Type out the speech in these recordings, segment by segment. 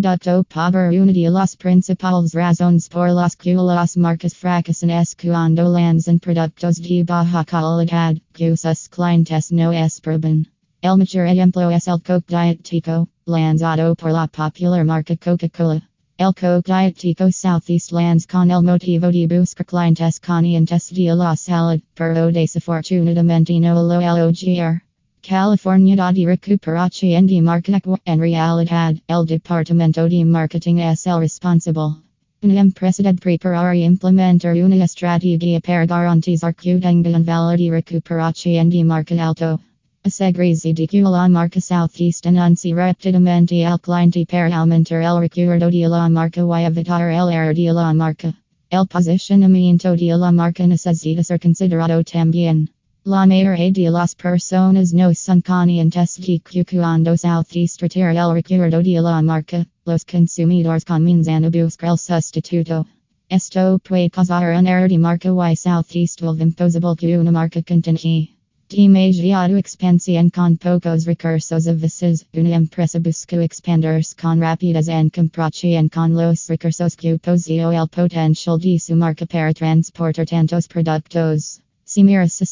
producto por una de las principales razones por las que las marcas fracasan es cuando lanzan productos de baja calidad, que sus clientes no esperan. El mejor ejemplo es el Coke Diet Tico, lanzado por la popular marca Coca-Cola. El Coke Diet Tico Southeast lands con el motivo de buscar clientes conscientes de la salud, pero desafortunadamente no lo lograr. California de recuperación de marca en realidad, el Departamento de Marketing es el responsable. Una empresa de preparar y implementar una estrategia para garantizar que tengan valor de recuperación de marca alto. Asegurarse de que la marca Southeast anuncia rápidamente al cliente para aumentar el recuerdo de la marca y evitar el error de la marca. El posicionamiento de la marca necesita ser considerado también. La mayoría de las personas no son conscientes de que cuando Southeast retira el recuerdo de la marca, los consumidores comienzan a buscar el sustituto. Esto puede causar un error de marca y Southeast vuelve imposible que una marca continúe. Demasiado expansión con pocos recursos a veces, una empresa busca expandirse con rapidez en comparación con los recursos que posee el potencial de su marca para transportar tantos productos. Si miras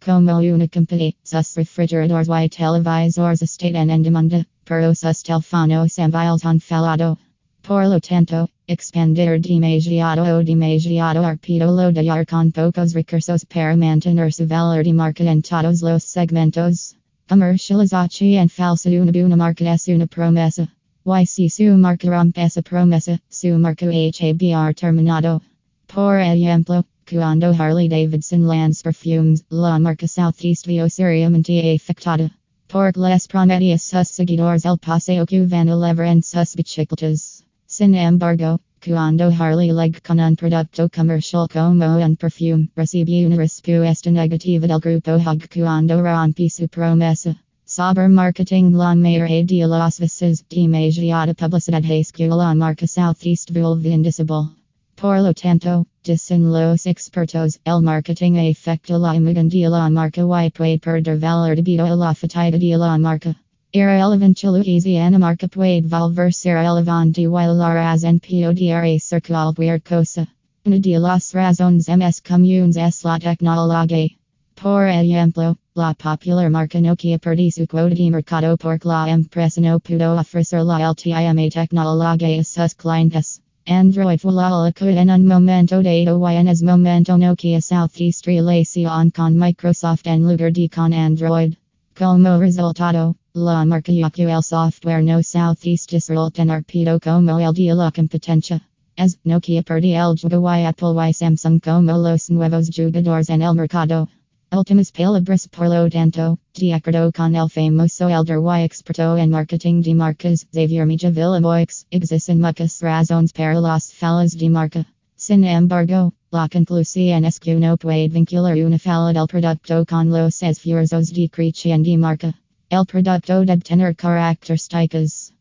como una compañía, sus refrigeradores y televisores están en demanda, pero sus teléfonos móviles han fallado. Por lo tanto, expandir demasiado o demasiado rápido lo de con pocos recursos para mantener su valor de marca en todos los segmentos. Comercialización falsa una buena marca es una promesa. Y si su marca rompe esa promesa, su marca HABR terminado. Por ejemplo, Cuando Harley Davidson lands perfumes, la marca Southeast vio seriamente afectada. Por las prometidas sus seguidores el paseo que van a en sus bicicletas. Sin embargo, cuando Harley leg con un producto comercial como un perfume, recibe una respuesta negativa del grupo Hug cuando rompe su promesa. Saber marketing la Mayor de las veces demasiada publicidad es que la marca Southeast vuelve indicible. Por lo tanto, dicen los expertos, el marketing afecta la imagen de la marca y puede perder valor debido a la fatiga de la marca. Irrelevante Louisiana marca puede volverse relevante y la razón podría ser cualquier cosa. Una de las razones más comunes es la tecnología. Por ejemplo, la popular marca Nokia perdió su cuota de mercado porque la empresa no pudo ofrecer la última tecnología a sus clientes. Android Fulalaku en un momento dado y en es momento Nokia Southeast relación con Microsoft en lugar de con Android. Como resultado, la marca el software no Southeast resulta en arpido como el de la competencia. Es Nokia perdió el juego y Apple y Samsung como los nuevos jugadores en el mercado. Ultimas palabras por lo tanto, de con el famoso elder y experto en marketing de marcas, Xavier Mejia Villamoix, existen muchas razones para las fallas de marca. Sin embargo, la conclusión es que no puede vincular una falla del producto con los esfuerzos de creación de marca. El producto debe tener características